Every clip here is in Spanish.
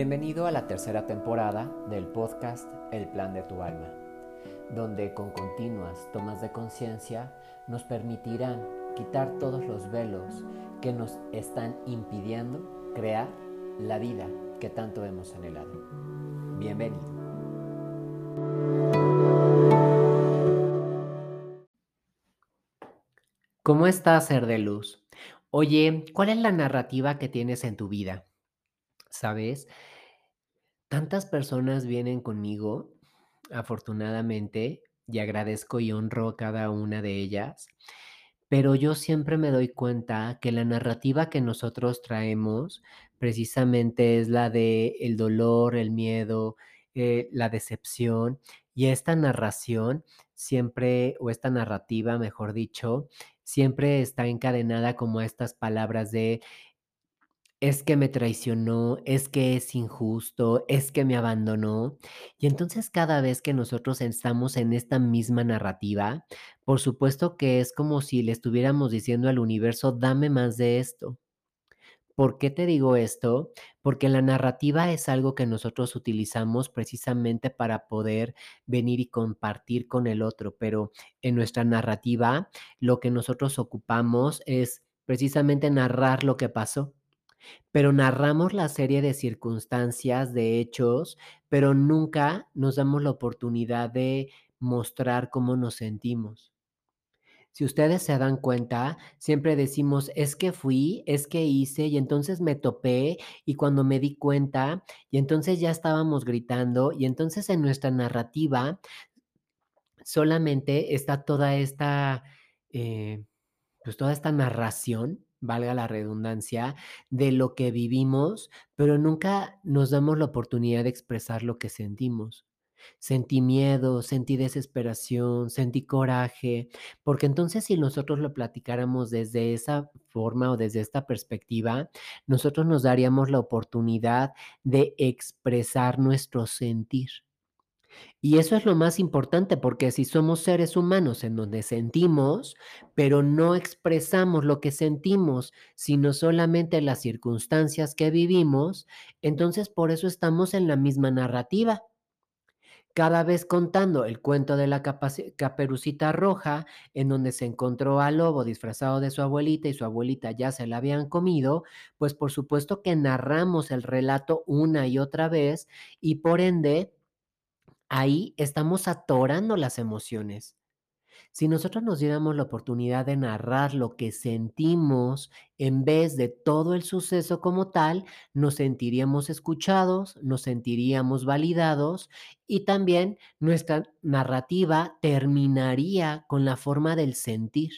Bienvenido a la tercera temporada del podcast El Plan de tu Alma, donde con continuas tomas de conciencia nos permitirán quitar todos los velos que nos están impidiendo crear la vida que tanto hemos anhelado. Bienvenido. ¿Cómo estás, ser de luz? Oye, ¿cuál es la narrativa que tienes en tu vida? ¿Sabes? Tantas personas vienen conmigo, afortunadamente, y agradezco y honro cada una de ellas, pero yo siempre me doy cuenta que la narrativa que nosotros traemos precisamente es la de el dolor, el miedo, eh, la decepción, y esta narración siempre, o esta narrativa, mejor dicho, siempre está encadenada como a estas palabras de es que me traicionó, es que es injusto, es que me abandonó. Y entonces cada vez que nosotros estamos en esta misma narrativa, por supuesto que es como si le estuviéramos diciendo al universo, dame más de esto. ¿Por qué te digo esto? Porque la narrativa es algo que nosotros utilizamos precisamente para poder venir y compartir con el otro, pero en nuestra narrativa lo que nosotros ocupamos es precisamente narrar lo que pasó. Pero narramos la serie de circunstancias, de hechos, pero nunca nos damos la oportunidad de mostrar cómo nos sentimos. Si ustedes se dan cuenta, siempre decimos, es que fui, es que hice, y entonces me topé, y cuando me di cuenta, y entonces ya estábamos gritando, y entonces en nuestra narrativa solamente está toda esta, eh, pues toda esta narración, valga la redundancia, de lo que vivimos, pero nunca nos damos la oportunidad de expresar lo que sentimos. Sentí miedo, sentí desesperación, sentí coraje, porque entonces si nosotros lo platicáramos desde esa forma o desde esta perspectiva, nosotros nos daríamos la oportunidad de expresar nuestro sentir. Y eso es lo más importante, porque si somos seres humanos en donde sentimos, pero no expresamos lo que sentimos, sino solamente las circunstancias que vivimos, entonces por eso estamos en la misma narrativa. Cada vez contando el cuento de la caperucita roja, en donde se encontró al lobo disfrazado de su abuelita y su abuelita ya se la habían comido, pues por supuesto que narramos el relato una y otra vez y por ende ahí estamos atorando las emociones. Si nosotros nos diéramos la oportunidad de narrar lo que sentimos en vez de todo el suceso como tal, nos sentiríamos escuchados, nos sentiríamos validados y también nuestra narrativa terminaría con la forma del sentir.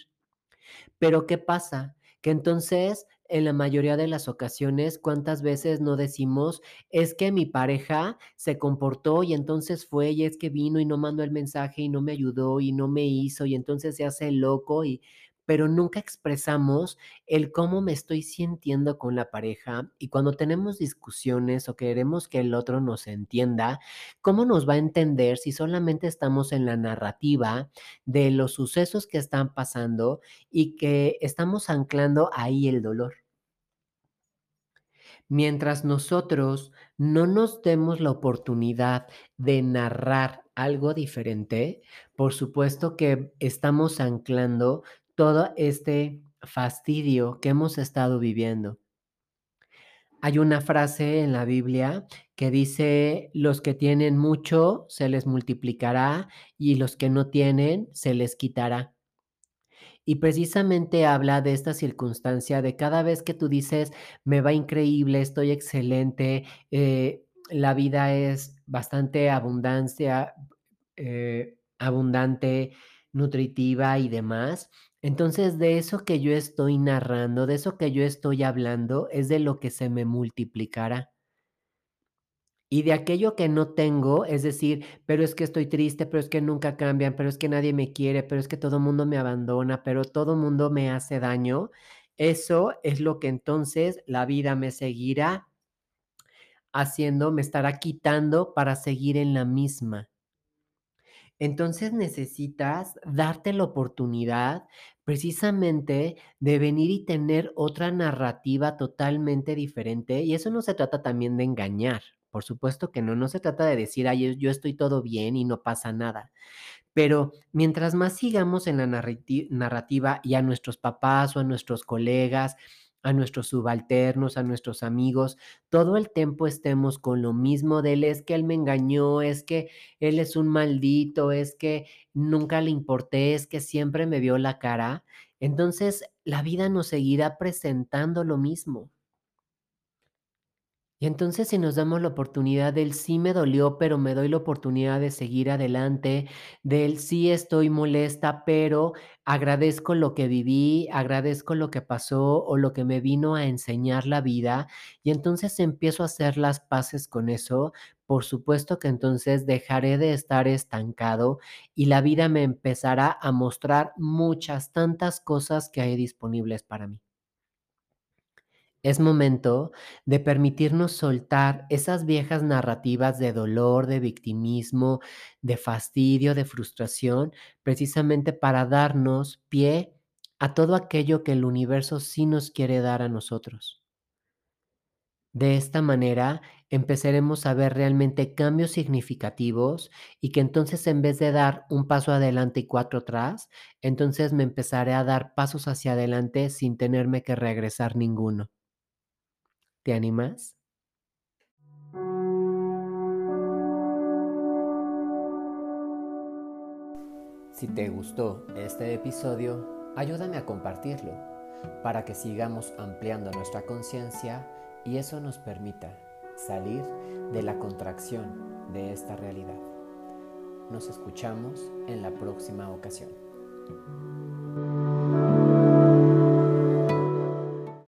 Pero ¿qué pasa? Que entonces en la mayoría de las ocasiones, ¿cuántas veces no decimos, es que mi pareja se comportó y entonces fue y es que vino y no mandó el mensaje y no me ayudó y no me hizo y entonces se hace loco y pero nunca expresamos el cómo me estoy sintiendo con la pareja y cuando tenemos discusiones o queremos que el otro nos entienda, ¿cómo nos va a entender si solamente estamos en la narrativa de los sucesos que están pasando y que estamos anclando ahí el dolor? Mientras nosotros no nos demos la oportunidad de narrar algo diferente, por supuesto que estamos anclando todo este fastidio que hemos estado viviendo. Hay una frase en la Biblia que dice, los que tienen mucho se les multiplicará y los que no tienen se les quitará. Y precisamente habla de esta circunstancia de cada vez que tú dices, me va increíble, estoy excelente, eh, la vida es bastante abundancia, eh, abundante, nutritiva y demás. Entonces, de eso que yo estoy narrando, de eso que yo estoy hablando, es de lo que se me multiplicará. Y de aquello que no tengo, es decir, pero es que estoy triste, pero es que nunca cambian, pero es que nadie me quiere, pero es que todo el mundo me abandona, pero todo mundo me hace daño, eso es lo que entonces la vida me seguirá haciendo, me estará quitando para seguir en la misma. Entonces necesitas darte la oportunidad precisamente de venir y tener otra narrativa totalmente diferente, y eso no se trata también de engañar, por supuesto que no, no se trata de decir: "Ay, yo estoy todo bien y no pasa nada". Pero mientras más sigamos en la narrati narrativa y a nuestros papás o a nuestros colegas, a nuestros subalternos, a nuestros amigos, todo el tiempo estemos con lo mismo de él, es que él me engañó, es que él es un maldito, es que nunca le importé, es que siempre me vio la cara, entonces la vida nos seguirá presentando lo mismo. Y entonces, si nos damos la oportunidad del sí me dolió, pero me doy la oportunidad de seguir adelante, del sí estoy molesta, pero agradezco lo que viví, agradezco lo que pasó o lo que me vino a enseñar la vida, y entonces empiezo a hacer las paces con eso, por supuesto que entonces dejaré de estar estancado y la vida me empezará a mostrar muchas, tantas cosas que hay disponibles para mí. Es momento de permitirnos soltar esas viejas narrativas de dolor, de victimismo, de fastidio, de frustración, precisamente para darnos pie a todo aquello que el universo sí nos quiere dar a nosotros. De esta manera empezaremos a ver realmente cambios significativos y que entonces en vez de dar un paso adelante y cuatro atrás, entonces me empezaré a dar pasos hacia adelante sin tenerme que regresar ninguno. ¿Te animas? Si te gustó este episodio, ayúdame a compartirlo para que sigamos ampliando nuestra conciencia y eso nos permita salir de la contracción de esta realidad. Nos escuchamos en la próxima ocasión.